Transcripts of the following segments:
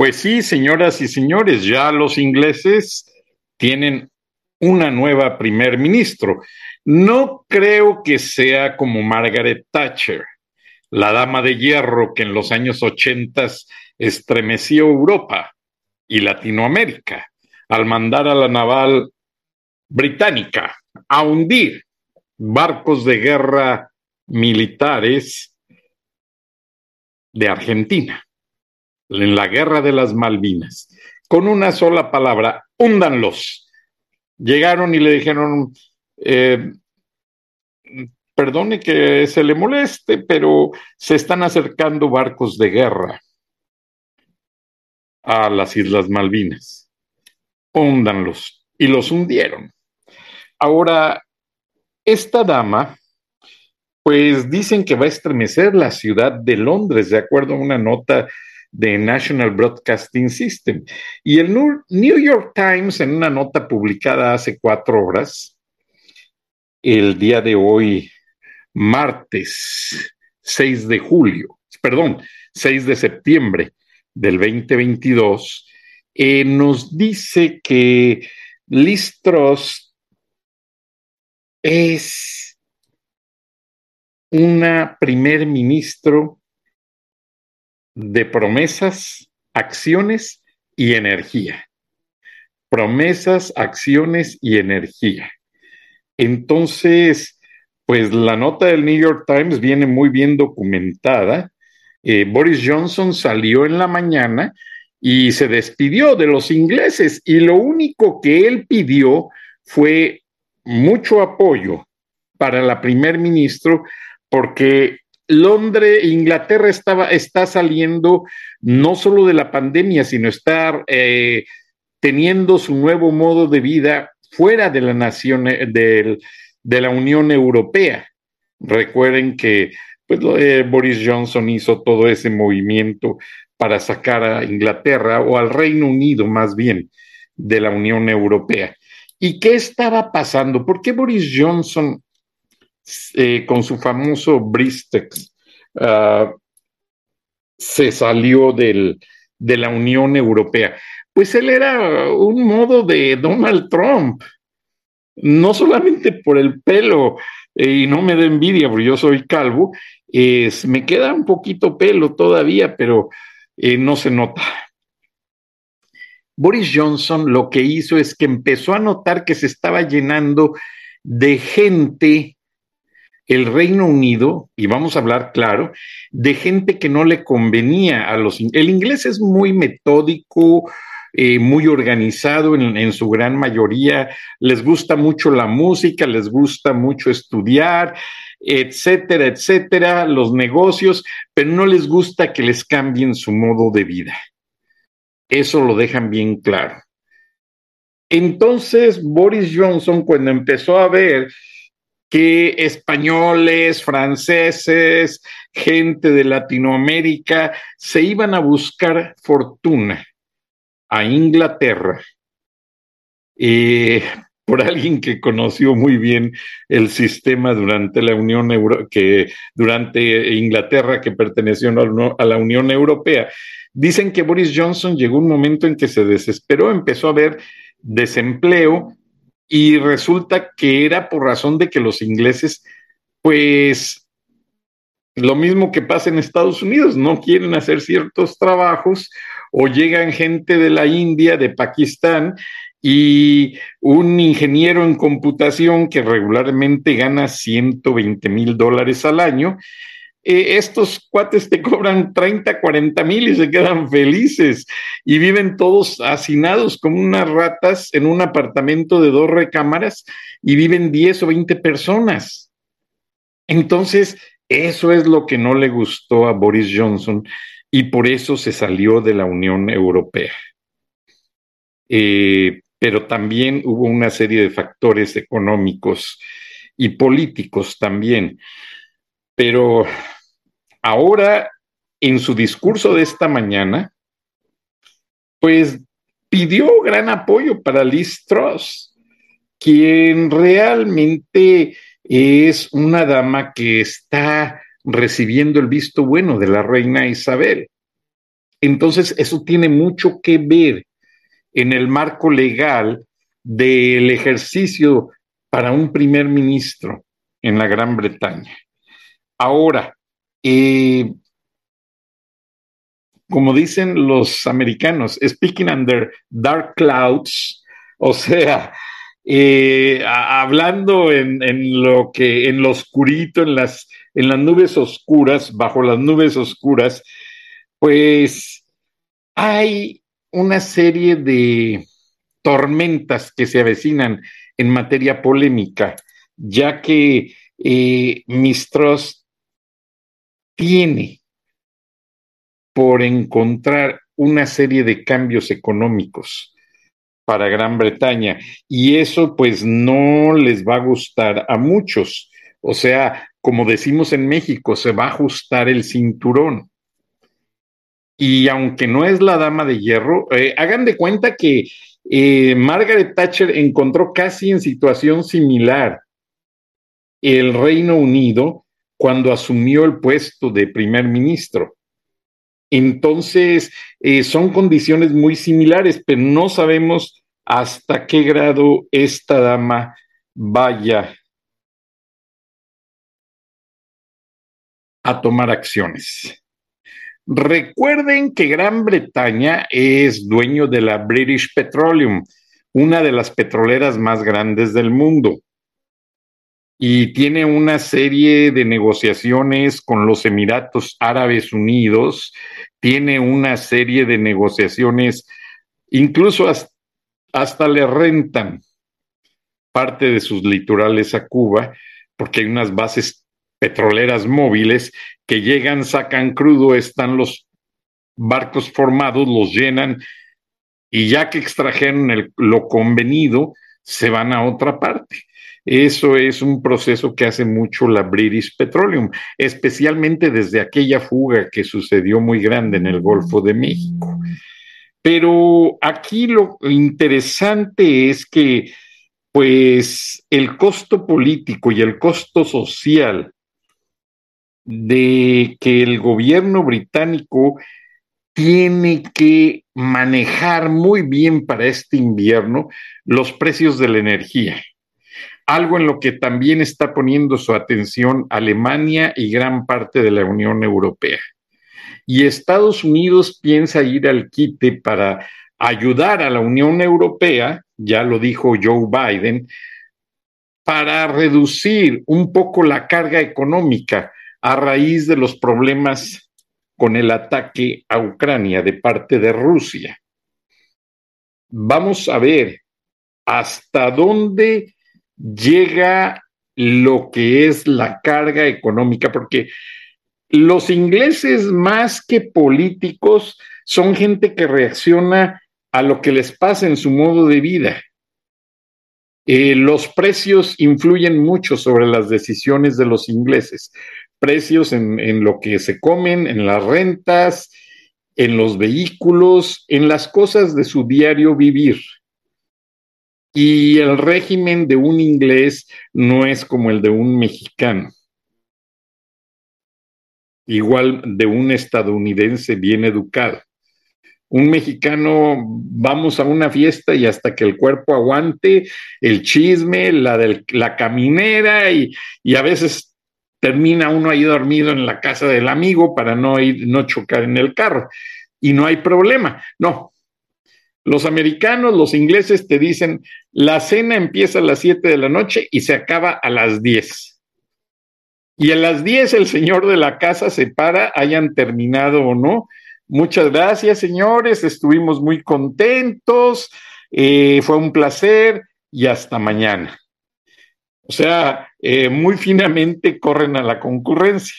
Pues sí, señoras y señores, ya los ingleses tienen una nueva primer ministro. No creo que sea como Margaret Thatcher, la dama de hierro que en los años 80 estremeció Europa y Latinoamérica al mandar a la naval británica a hundir barcos de guerra militares de Argentina en la guerra de las Malvinas, con una sola palabra, húndanlos. Llegaron y le dijeron, eh, perdone que se le moleste, pero se están acercando barcos de guerra a las Islas Malvinas. Húndanlos. Y los hundieron. Ahora, esta dama, pues dicen que va a estremecer la ciudad de Londres, de acuerdo a una nota de National Broadcasting System. Y el New York Times, en una nota publicada hace cuatro horas, el día de hoy, martes 6 de julio, perdón, 6 de septiembre del 2022, eh, nos dice que Listros es una primer ministro de promesas, acciones y energía. Promesas, acciones y energía. Entonces, pues la nota del New York Times viene muy bien documentada. Eh, Boris Johnson salió en la mañana y se despidió de los ingleses y lo único que él pidió fue mucho apoyo para la primer ministro porque Londres, Inglaterra estaba, está saliendo no solo de la pandemia, sino está eh, teniendo su nuevo modo de vida fuera de la nación, eh, de, la Unión Europea. Recuerden que pues eh, Boris Johnson hizo todo ese movimiento para sacar a Inglaterra o al Reino Unido más bien de la Unión Europea. ¿Y qué estaba pasando? ¿Por qué Boris Johnson, eh, con su famoso Bristex, ah, se salió del, de la Unión Europea? Pues él era un modo de Donald Trump, no solamente por el pelo, eh, y no me da envidia porque yo soy calvo, me queda un poquito pelo todavía, pero eh, no se nota. Boris Johnson lo que hizo es que empezó a notar que se estaba llenando de gente el Reino Unido, y vamos a hablar claro, de gente que no le convenía a los... El inglés es muy metódico, eh, muy organizado en, en, su gran mayoría, les gusta mucho la música, les gusta mucho estudiar, etcétera, etcétera, los negocios, pero no les gusta que les cambien su modo de vida. Eso lo dejan bien claro. Entonces, Boris Johnson, cuando empezó a ver que españoles, franceses, gente de Latinoamérica se iban a buscar fortuna a Inglaterra, eh, por alguien que conoció muy bien el sistema durante la Unión Euro que durante Inglaterra que perteneció a la Unión Europea. Dicen que Boris Johnson llegó un momento en que se desesperó, empezó a haber desempleo y resulta que era por razón de que los ingleses, pues, lo mismo que pasa en Estados Unidos, no quieren hacer ciertos trabajos o llegan gente de la India, de Pakistán, y un ingeniero en computación que regularmente gana 120 mil dólares al año, eh, estos cuates te cobran 30, 40 mil y se quedan felices y viven todos hacinados como unas ratas en un apartamento de dos recámaras y viven 10 o 20 personas. Entonces, eso es lo que no le gustó a Boris Johnson y por eso se salió de la Unión Europea. Eh, pero también hubo una serie de factores económicos y políticos también. Pero ahora, en su discurso de esta mañana, pues pidió gran apoyo para Liz Truss, quien realmente es una dama que está recibiendo el visto bueno de la reina Isabel. Entonces, eso tiene mucho que ver en el marco legal del ejercicio para un primer ministro en la Gran Bretaña. Ahora, como dicen los americanos, speaking under dark clouds, o sea, eh, hablando en, lo que, en lo oscurito, en las en las nubes oscuras, bajo las nubes oscuras, pues hay una serie de tormentas que se avecinan en materia polémica, ya que eh, Mistros tiene por encontrar una serie de cambios económicos para Gran Bretaña y eso pues no les va a gustar a muchos. O sea, como decimos en México, se va a ajustar el cinturón. Y aunque no es la dama de hierro, eh, hagan de cuenta que eh, Margaret Thatcher encontró casi en situación similar el Reino Unido cuando asumió el puesto de primer ministro. Entonces, eh, son condiciones muy similares, pero no sabemos hasta qué grado esta dama vaya a tomar acciones. Recuerden que Gran Bretaña es dueño de la British Petroleum, una de las petroleras más grandes del mundo, y tiene una serie de negociaciones con los Emiratos Árabes Unidos, tiene una serie de negociaciones, incluso hasta, le rentan parte de sus litorales a Cuba, porque hay unas bases petroleras móviles que llegan, sacan crudo, están los barcos formados, los llenan y ya que extrajeron lo convenido, se van a otra parte. Eso es un proceso que hace mucho la British Petroleum, especialmente desde aquella fuga que sucedió muy grande en el Golfo de México. Pero aquí lo interesante es que, pues, el costo político y el costo social de que el gobierno británico tiene que manejar muy bien para este invierno los precios de la energía algo en lo que también está poniendo su atención Alemania y gran parte de la Unión Europea. Y Estados Unidos piensa ir al quite para ayudar a la Unión Europea, ya lo dijo Joe Biden, para reducir un poco la carga económica a raíz de los problemas con el ataque a Ucrania de parte de Rusia. Vamos a ver hasta dónde llega lo que es la carga económica, porque los ingleses más que políticos son gente que reacciona a lo que les pasa en su modo de vida. Eh, los precios influyen mucho sobre las decisiones de los ingleses. Precios en, en lo que se comen, en las rentas, en los vehículos, en las cosas de su diario vivir. Y el régimen de un inglés no es como el de un mexicano. Igual de un estadounidense bien educado. Un mexicano, vamos a una fiesta y hasta que el cuerpo aguante, el chisme, la, del, la caminera y, y a veces termina uno ahí dormido en la casa del amigo para no ir, no chocar en el carro. Y no hay problema. No, los americanos, los ingleses te dicen, la cena empieza a las 7 de la noche y se acaba a las 10. Y a las 10 el señor de la casa se para, hayan terminado o no. Muchas gracias, señores, estuvimos muy contentos, eh, fue un placer y hasta mañana. O sea, eh, muy finamente corren a la concurrencia.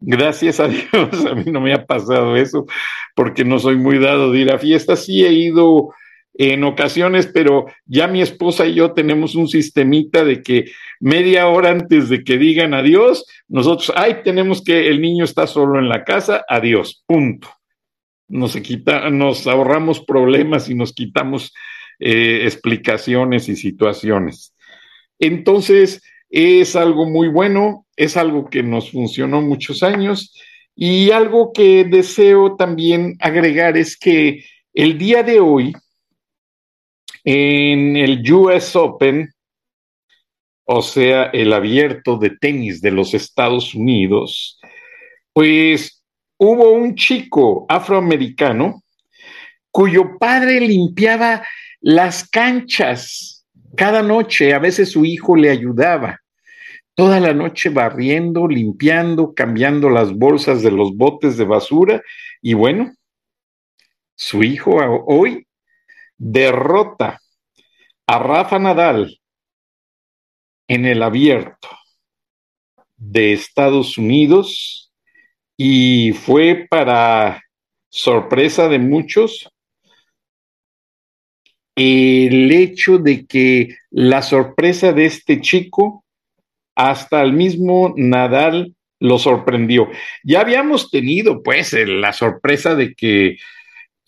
Gracias a Dios, a mí no me ha pasado eso, porque no soy muy dado de ir a fiestas. Sí he ido en ocasiones, pero ya mi esposa y yo tenemos un sistemita de que media hora antes de que digan adiós, nosotros, ay, tenemos que, el niño está solo en la casa, adiós, punto. Nos, quita, nos ahorramos problemas y nos quitamos eh, explicaciones y situaciones. Entonces, es algo muy bueno, es algo que nos funcionó muchos años. Y algo que deseo también agregar es que el día de hoy, en el US Open, o sea, el abierto de tenis de los Estados Unidos, pues hubo un chico afroamericano cuyo padre limpiaba las canchas cada noche, a veces su hijo le ayudaba toda la noche barriendo, limpiando, cambiando las bolsas de los botes de basura. Y bueno, su hijo hoy derrota a Rafa Nadal en el abierto de Estados Unidos y fue para sorpresa de muchos el hecho de que la sorpresa de este chico hasta el mismo Nadal lo sorprendió. Ya habíamos tenido, pues, la sorpresa de que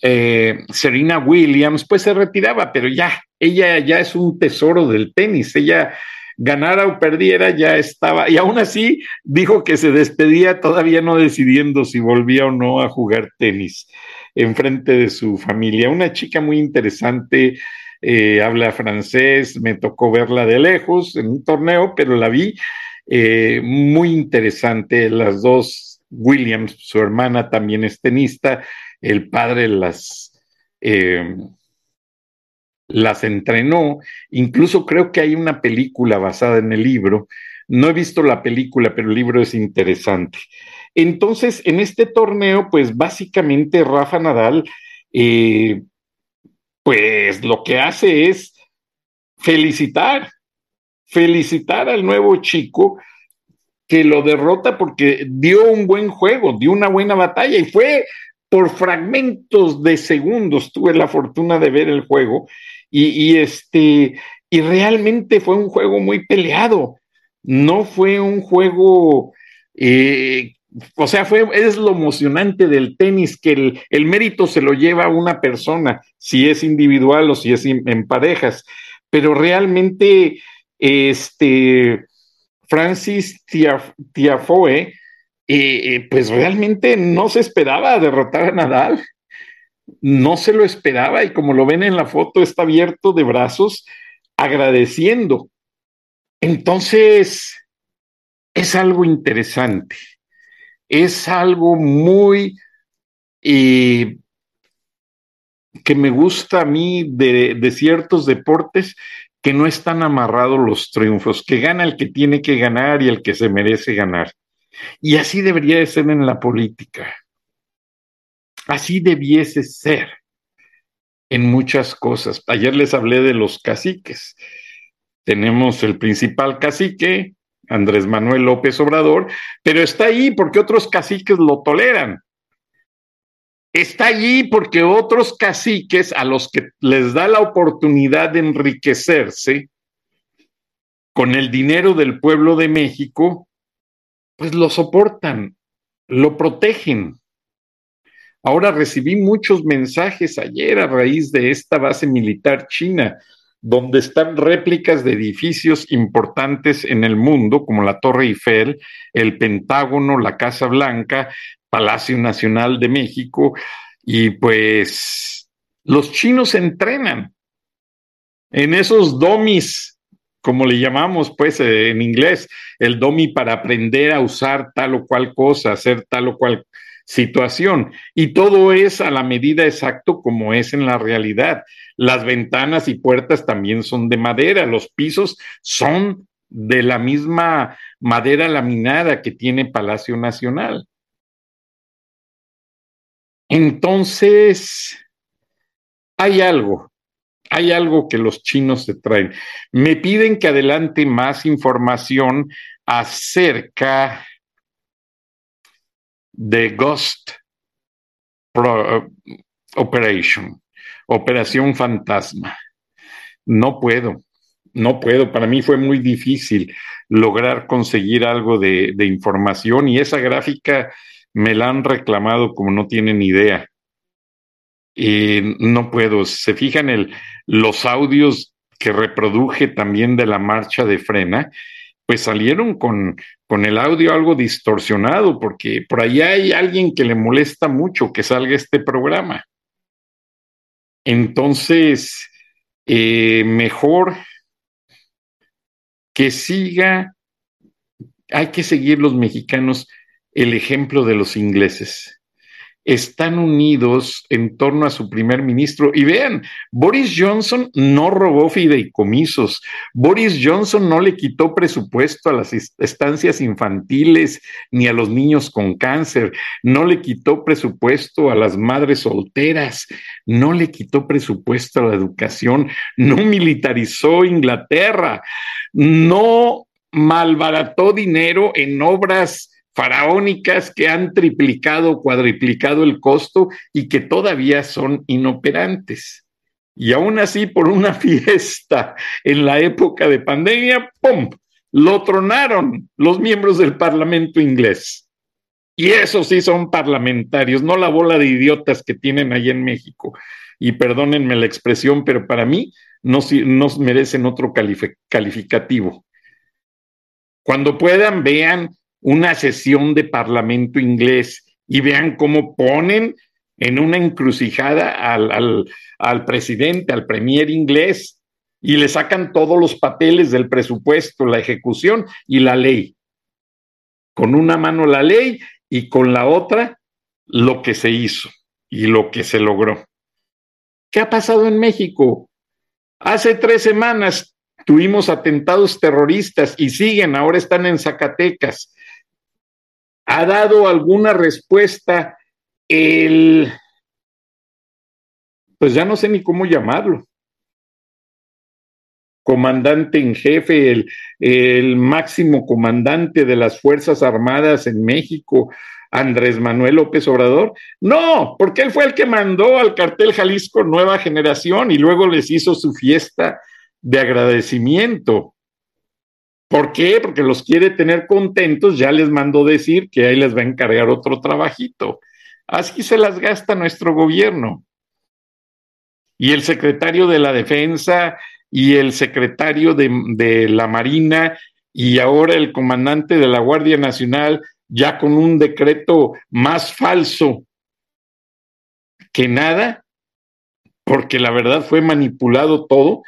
eh, Serena Williams, pues, se retiraba, pero ya, ella ya es un tesoro del tenis, ella ganara o perdiera ya estaba, y aún así dijo que se despedía todavía no decidiendo si volvía o no a jugar tenis en frente de su familia. Una chica muy interesante, eh, habla francés, me tocó verla de lejos en un torneo, pero la vi eh, muy interesante. Las dos, Williams, su hermana también es tenista, el padre las... Eh, las entrenó, incluso creo que hay una película basada en el libro, no he visto la película, pero el libro es interesante. Entonces, en este torneo, pues básicamente Rafa Nadal pues lo que hace es felicitar, felicitar al nuevo chico que lo derrota porque dio un buen juego, dio una buena batalla y fue por fragmentos de segundos, tuve la fortuna de ver el juego y, este, y realmente fue un juego muy peleado. No fue un juego, eh, o sea, fue, es lo emocionante del tenis, que el, el, mérito se lo lleva una persona, si es individual o si es en parejas, pero realmente, este, Francis Tiafoe, eh, pues realmente no se esperaba derrotar a Nadal, no se lo esperaba y como lo ven en la foto está abierto de brazos agradeciendo. Entonces, es algo interesante, es algo muy que me gusta a mí de, de ciertos deportes que no están amarrados los triunfos, que gana el que tiene que ganar y el que se merece ganar. Y así debería de ser en la política. Así debiese ser en muchas cosas. Ayer les hablé de los caciques. Tenemos el principal cacique, Andrés Manuel López Obrador, pero está ahí porque otros caciques lo toleran. Está allí porque otros caciques a los que les da la oportunidad de enriquecerse con el dinero del pueblo de México, pues lo soportan, lo protegen. Ahora recibí muchos mensajes ayer a raíz de esta base militar china, donde están réplicas de edificios importantes en el mundo, como la Torre Eiffel, el Pentágono, la Casa Blanca, Palacio Nacional de México, y pues los chinos entrenan en esos domis como le llamamos pues eh, en inglés, el DOMI para aprender a usar tal o cual cosa, hacer tal o cual situación. Y todo es a la medida exacto como es en la realidad. Las ventanas y puertas también son de madera, los pisos son de la misma madera laminada que tiene Palacio Nacional. Entonces, hay algo hay algo que los chinos se traen. Me piden que adelante más información acerca de Ghost Operation, Operación Fantasma. No puedo, no puedo. Para mí fue muy difícil lograr conseguir algo de, de información y esa gráfica me la han reclamado como no tienen idea y no puedo. Se fijan el, los audios que reproduje también de la marcha de frena, pues salieron con, con el audio algo distorsionado, porque por ahí hay alguien que le molesta mucho que salga este programa. Entonces, eh, mejor que siga, hay que seguir los mexicanos el ejemplo de los ingleses están unidos en torno a su primer ministro. Y vean, Boris Johnson no robó fideicomisos, Boris Johnson no le quitó presupuesto a las estancias infantiles ni a los niños con cáncer, no le quitó presupuesto a las madres solteras, no le quitó presupuesto a la educación, no militarizó Inglaterra, no malbarató dinero en obras faraónicas que han triplicado, cuadriplicado el costo y que todavía son inoperantes. Y aún así, por una fiesta en la época de pandemia, ¡pum! Lo tronaron los miembros del Parlamento inglés. Y esos sí son parlamentarios, no la bola de idiotas que tienen ahí en México. Y perdónenme la expresión, pero para mí no, no merecen otro calificativo. Cuando puedan, vean una sesión de parlamento inglés y vean cómo ponen en una encrucijada al, al, presidente, al premier inglés, y le sacan todos los papeles del presupuesto, la ejecución y la ley. Con una mano la ley y con la otra lo que se hizo y lo que se logró. ¿Qué ha pasado en México? Hace tres semanas tuvimos atentados terroristas y siguen, ahora están en Zacatecas ha dado alguna respuesta el, pues ya no sé ni cómo llamarlo, comandante en jefe, el, el, máximo comandante de las Fuerzas Armadas en México, Andrés Manuel López Obrador? No, porque él fue el que mandó al cartel Jalisco Nueva Generación y luego les hizo su fiesta de agradecimiento. ¿Por qué? Porque los quiere tener contentos, ya les mandó decir que ahí les va a encargar otro trabajito. Así se las gasta nuestro gobierno. Y el secretario de la Defensa y el secretario de, de la Marina y ahora el comandante de la Guardia Nacional, ya con un decreto más falso que nada, porque la verdad fue manipulado todo,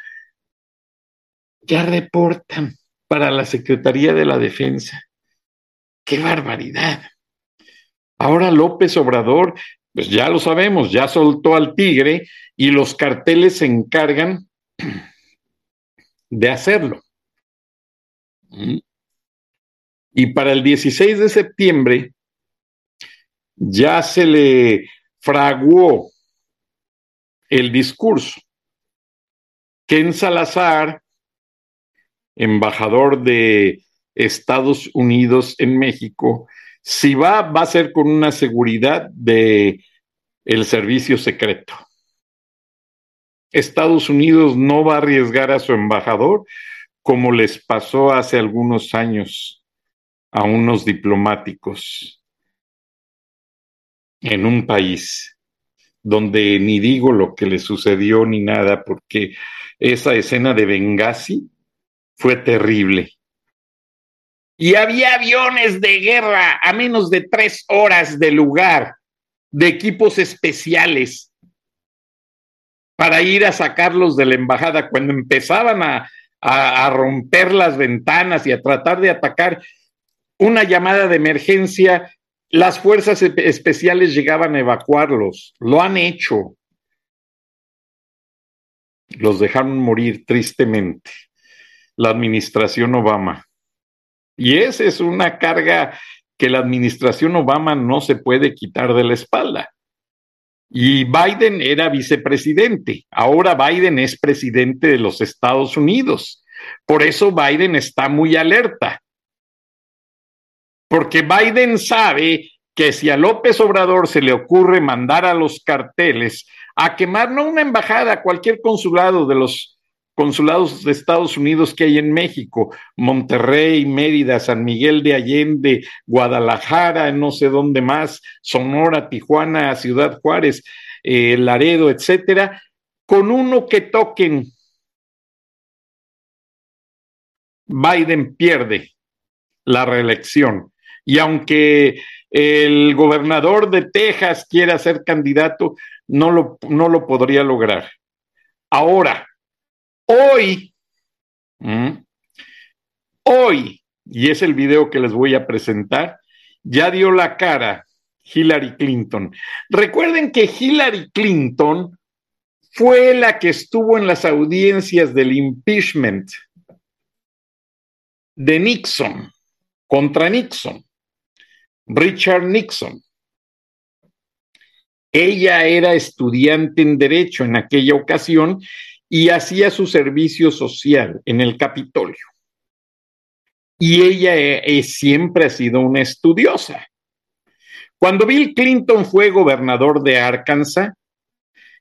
ya reportan para la Secretaría de la Defensa. ¡Qué barbaridad! Ahora López Obrador, pues ya lo sabemos, ya soltó al tigre y los carteles se encargan de hacerlo. ¿Mm? Y para el 16 de septiembre ya se le fraguó el discurso. Ken Salazar, embajador de Estados Unidos en México, si va, va a ser con una seguridad de el servicio secreto. Estados Unidos no va a arriesgar a su embajador como les pasó hace algunos años a unos diplomáticos en un país donde ni digo lo que le sucedió ni nada, porque esa escena de Benghazi fue terrible. Y había aviones de guerra a menos de tres horas de lugar, de equipos especiales, para ir a sacarlos de la embajada. Cuando empezaban a, a, a romper las ventanas y a tratar de atacar, una llamada de emergencia las fuerzas especiales llegaban a evacuarlos, lo han hecho. Los dejaron morir tristemente. La administración Obama. Y esa es una carga que la administración Obama no se puede quitar de la espalda. Y Biden era vicepresidente. Ahora Biden es presidente de los Estados Unidos. Por eso Biden está muy alerta porque Biden sabe que si a López Obrador se le ocurre mandar a los carteles a quemar no una embajada, cualquier consulado de los consulados de Estados Unidos que hay en México, Monterrey, Mérida, San Miguel de Allende, Guadalajara, no sé dónde más, Sonora, Tijuana, Ciudad Juárez, eh, Laredo, etcétera, con uno que toquen, Biden pierde la reelección. Y aunque el gobernador de Texas quiera ser candidato, no lo, no lo podría lograr. Ahora, hoy, hoy, y es el video que les voy a presentar, ya dio la cara Hillary Clinton. Recuerden que Hillary Clinton fue la que estuvo en las audiencias del impeachment de Nixon contra Nixon. Richard Nixon. Ella era estudiante en Derecho en aquella ocasión y hacía su servicio social en el Capitolio. Y ella eh, siempre ha sido una estudiosa. Cuando Bill Clinton fue gobernador de Arkansas,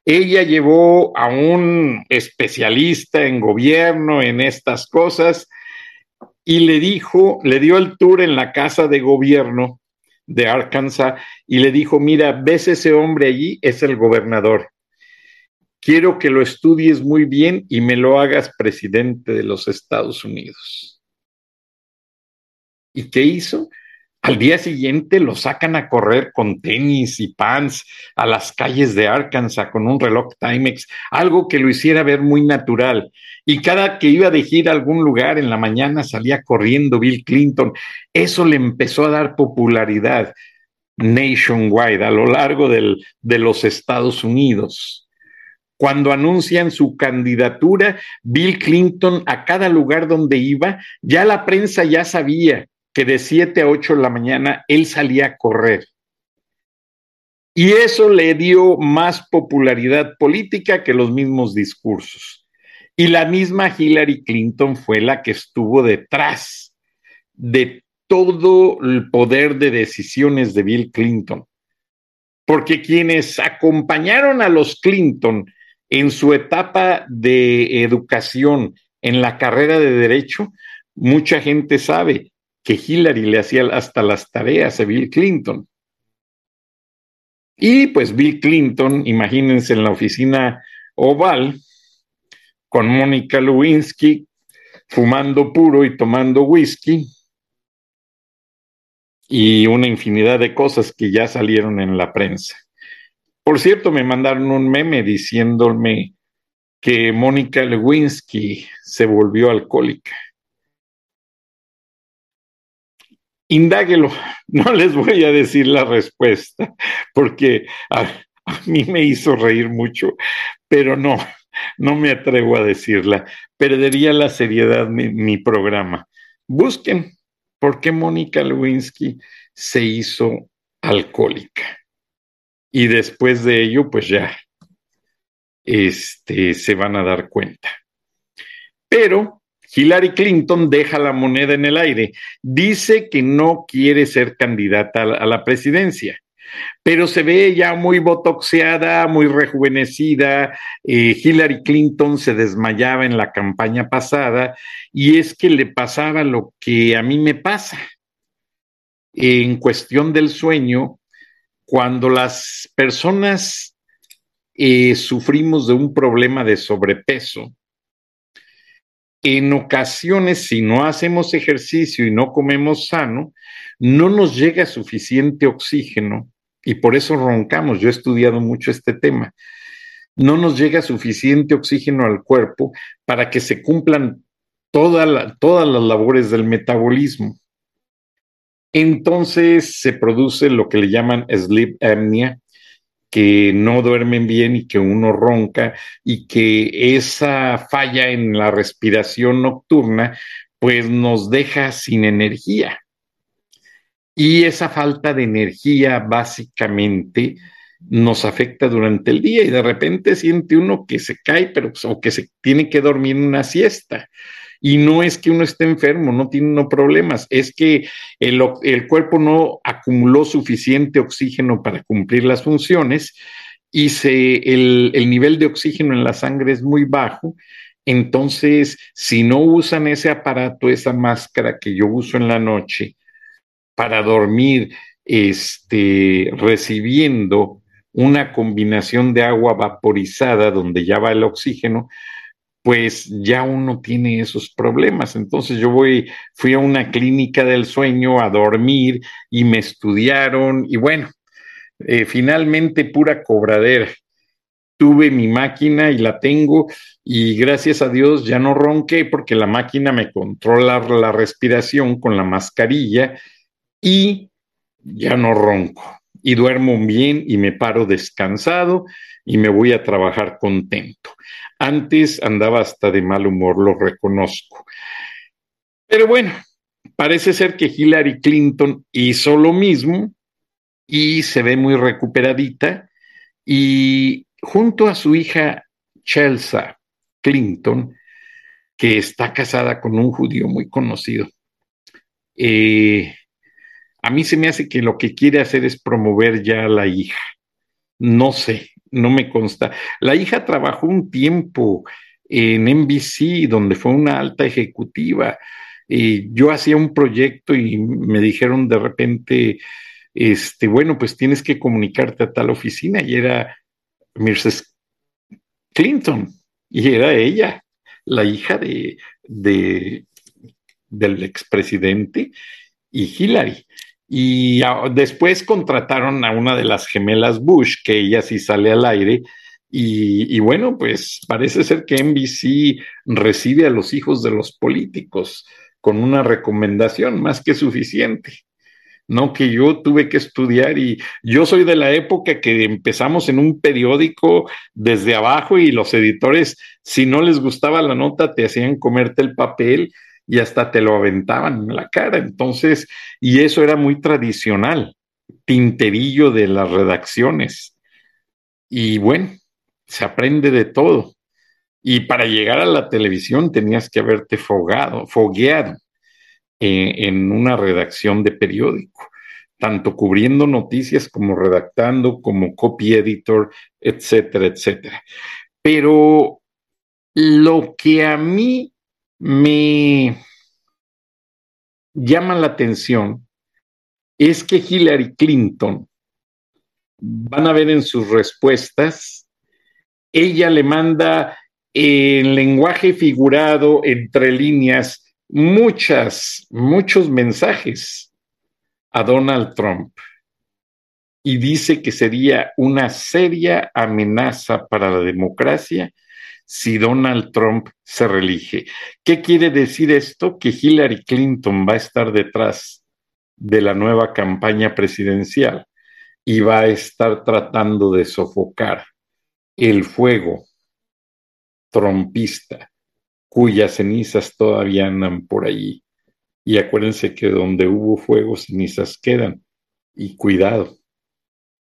ella llevó a un especialista en gobierno, en estas cosas, y le dijo, le dio el tour en la casa de gobierno de Arkansas y le dijo, mira, ves ese hombre allí, es el gobernador. Quiero que lo estudies muy bien y me lo hagas presidente de los Estados Unidos. ¿Y qué hizo? Al día siguiente lo sacan a correr con tenis y pants a las calles de Arkansas con un reloj Timex, algo que lo hiciera ver muy natural. Y cada que iba de gira a algún lugar en la mañana salía corriendo Bill Clinton. Eso le empezó a dar popularidad nationwide, a lo largo del, de los Estados Unidos. Cuando anuncian su candidatura, Bill Clinton a cada lugar donde iba, ya la prensa ya sabía que de 7 a 8 de la mañana él salía a correr. Y eso le dio más popularidad política que los mismos discursos. Y la misma Hillary Clinton fue la que estuvo detrás de todo el poder de decisiones de Bill Clinton. Porque quienes acompañaron a los Clinton en su etapa de educación en la carrera de derecho, mucha gente sabe que Hillary le hacía hasta las tareas a Bill Clinton. Y pues Bill Clinton, imagínense en la oficina oval, con Mónica Lewinsky, fumando puro y tomando whisky, y una infinidad de cosas que ya salieron en la prensa. Por cierto, me mandaron un meme diciéndome que Mónica Lewinsky se volvió alcohólica. Indáguelo, no les voy a decir la respuesta, porque a, mí me hizo reír mucho, pero no, no me atrevo a decirla. Perdería la seriedad mi, mi programa. Busquen por qué Mónica Lewinsky se hizo alcohólica. Y después de ello, pues ya este, se van a dar cuenta. Pero Hillary Clinton deja la moneda en el aire. Dice que no quiere ser candidata a la presidencia, pero se ve ya muy botoxeada, muy rejuvenecida. Eh, Hillary Clinton se desmayaba en la campaña pasada y es que le pasaba lo que a mí me pasa. En cuestión del sueño, cuando las personas eh, sufrimos de un problema de sobrepeso, en ocasiones, si no hacemos ejercicio y no comemos sano, no nos llega suficiente oxígeno y por eso roncamos. Yo he estudiado mucho este tema. No nos llega suficiente oxígeno al cuerpo para que se cumplan todas las labores del metabolismo. Entonces se produce lo que le llaman sleep apnea, que no duermen bien y que uno ronca y que esa falla en la respiración nocturna pues nos deja sin energía. Y esa falta de energía básicamente nos afecta durante el día y de repente siente uno que se cae, pero o que se tiene que dormir una siesta. Y no es que uno esté enfermo, no tiene problemas, es que el, el cuerpo no acumuló suficiente oxígeno para cumplir las funciones y se, el, el nivel de oxígeno en la sangre es muy bajo. Entonces, si no usan ese aparato, esa máscara que yo uso en la noche para dormir, este, recibiendo una combinación de agua vaporizada donde ya va el oxígeno, pues ya uno tiene esos problemas. Entonces yo voy, fui a una clínica del sueño a dormir y me estudiaron y bueno, eh, finalmente pura cobradera. Tuve mi máquina y la tengo y gracias a Dios ya no ronqué porque la máquina me controla la respiración con la mascarilla y ya no ronco y duermo bien y me paro descansado y me voy a trabajar contento. Antes andaba hasta de mal humor, lo reconozco. Pero bueno, parece ser que Hillary Clinton hizo lo mismo y se ve muy recuperadita y junto a su hija Chelsea Clinton, que está casada con un judío muy conocido, eh, a mí se me hace que lo que quiere hacer es promover ya a la hija. No sé, no me consta. La hija trabajó un tiempo en NBC, donde fue una alta ejecutiva. Y yo hacía un proyecto y me dijeron de repente, este, bueno, pues tienes que comunicarte a tal oficina. Y era Mrs. Clinton, y era ella, la hija de, de del expresidente y Hillary. Y después contrataron a una de las gemelas Bush, que ella sí sale al aire. Y, y, bueno, pues parece ser que NBC recibe a los hijos de los políticos con una recomendación más que suficiente. No que yo tuve que estudiar y yo soy de la época que empezamos en un periódico desde abajo y los editores, si no les gustaba la nota, te hacían comerte el papel y hasta te lo aventaban en la cara. Entonces, y eso era muy tradicional, tinterillo de las redacciones. Y bueno, se aprende de todo. Y para llegar a la televisión tenías que haberte fogado, fogueado eh, en una redacción de periódico, tanto cubriendo noticias como redactando, como copy editor, etcétera, etcétera. Pero lo que a mí me llama la atención es que Hillary Clinton, van a ver en sus respuestas, ella le manda en lenguaje figurado, entre líneas, muchas, muchos mensajes a Donald Trump y dice que sería una seria amenaza para la democracia si Donald Trump se reelige. ¿Qué quiere decir esto? Que Hillary Clinton va a estar detrás de la nueva campaña presidencial y va a estar tratando de sofocar el fuego trompista cuyas cenizas todavía andan por allí. Y acuérdense que donde hubo fuego, cenizas quedan. Y cuidado,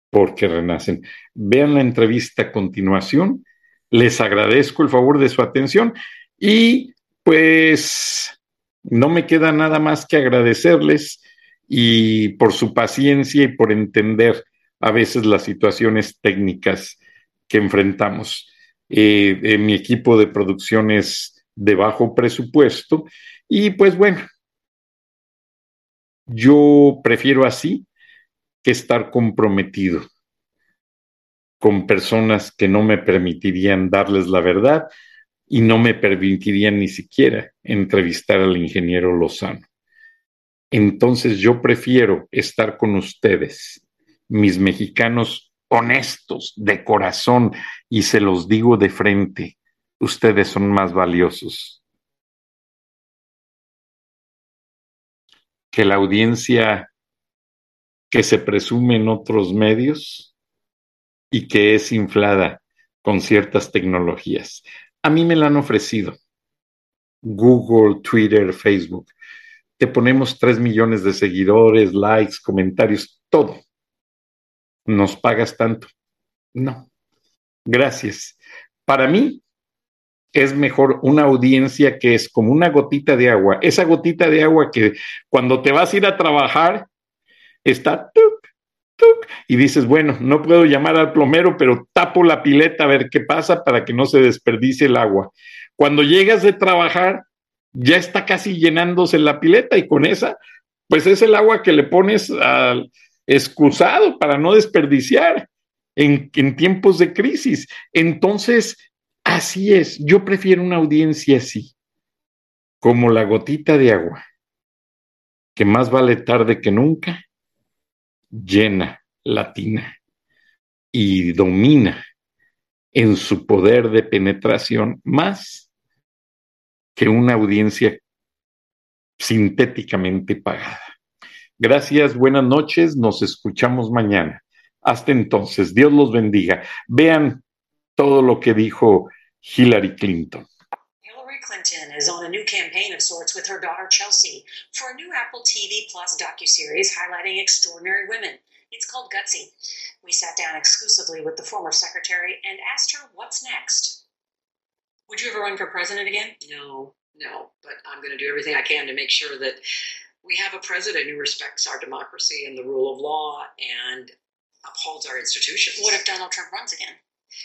porque renacen. Vean la entrevista a continuación. Les agradezco el favor de su atención y pues no me queda nada más que agradecerles y por su paciencia y por entender a veces las situaciones técnicas que enfrentamos. Eh, mi equipo de producción es de bajo presupuesto y pues bueno, yo prefiero así que estar comprometido con personas que no me permitirían darles la verdad y no me permitirían ni siquiera entrevistar al ingeniero Lozano. Entonces yo prefiero estar con ustedes, mis mexicanos honestos, de corazón, y se los digo de frente, ustedes son más valiosos que la audiencia que se presume en otros medios y que es inflada con ciertas tecnologías. A mí me la han ofrecido. Google, Twitter, Facebook. Te ponemos tres millones de seguidores, likes, comentarios, todo. ¿Nos pagas tanto? No. Gracias. Para mí es mejor una audiencia que es como una gotita de agua. Esa gotita de agua que cuando te vas a ir a trabajar está tuk, y dices, bueno, no puedo llamar al plomero, pero tapo la pileta a ver qué pasa para que no se desperdicie el agua. Cuando llegas de trabajar, ya está casi llenándose la pileta y con esa, pues es el agua que le pones al excusado para no desperdiciar en, en tiempos de crisis. Entonces, así es, yo prefiero una audiencia así, como la gotita de agua, que más vale tarde que nunca llena, latina y domina en su poder de penetración más que una audiencia sintéticamente pagada. Gracias, buenas noches, nos escuchamos mañana. Hasta entonces, Dios los bendiga. Vean todo lo que dijo Hillary Clinton. Clinton is on a new campaign of sorts with her daughter Chelsea for a new Apple TV Plus docuseries highlighting extraordinary women. It's called Gutsy. We sat down exclusively with the former secretary and asked her what's next. Would you ever run for president again? No, no, but I'm going to do everything I can to make sure that we have a president who respects our democracy and the rule of law and upholds our institutions. What if Donald Trump runs again?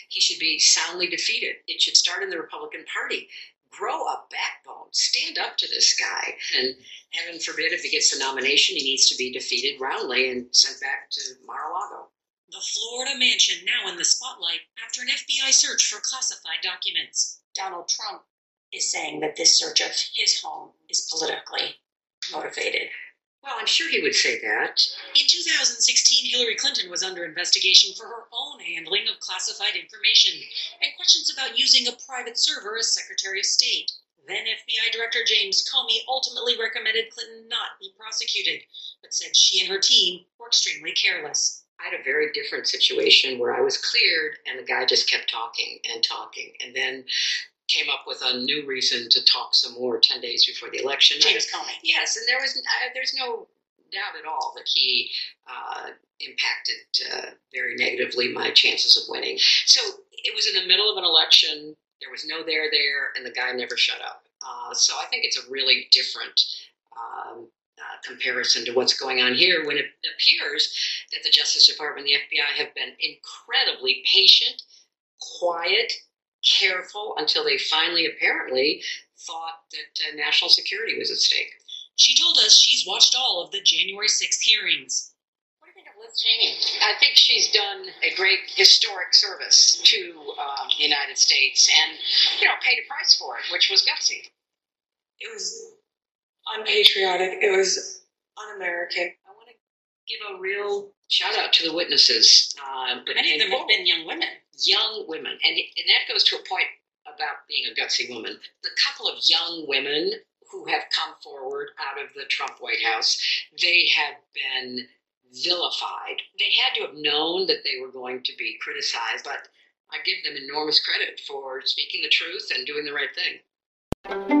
He should be soundly defeated. It should start in the Republican Party grow a backbone. Stand up to this guy. And heaven forbid if he gets the nomination, he needs to be defeated roundly and sent back to Mar a Lago. The Florida mansion now in the spotlight after an FBI search for classified documents. Donald Trump is saying that this search of his home is politically motivated. Well, I'm sure he would say that. In 2016, Hillary Clinton was under investigation for her own handling of classified information and questions about using a private server as Secretary of State. Then FBI Director James Comey ultimately recommended Clinton not be prosecuted, but said she and her team were extremely careless. I had a very different situation where I was cleared and the guy just kept talking and talking. And then came up with a new reason to talk some more 10 days before the election. James Comey. Yes, and there was uh, there's no doubt at all that he uh, impacted uh, very negatively my chances of winning. So it was in the middle of an election. There was no there there, and the guy never shut up. Uh, so I think it's a really different um, uh, comparison to what's going on here when it appears that the Justice Department and the FBI have been incredibly patient, quiet, careful until they finally apparently thought that uh, national security was at stake. She told us she's watched all of the January 6th hearings. What do you think of Liz Cheney? I think she's done a great historic service to um, the United States and, you know, paid a price for it, which was gutsy. It was unpatriotic. It was un-American. I want to give a real shout out to the witnesses. Uh, but Many of them have been young women. Young women, and, and that goes to a point about being a gutsy woman. The couple of young women who have come forward out of the Trump White House, they have been vilified. They had to have known that they were going to be criticized, but I give them enormous credit for speaking the truth and doing the right thing.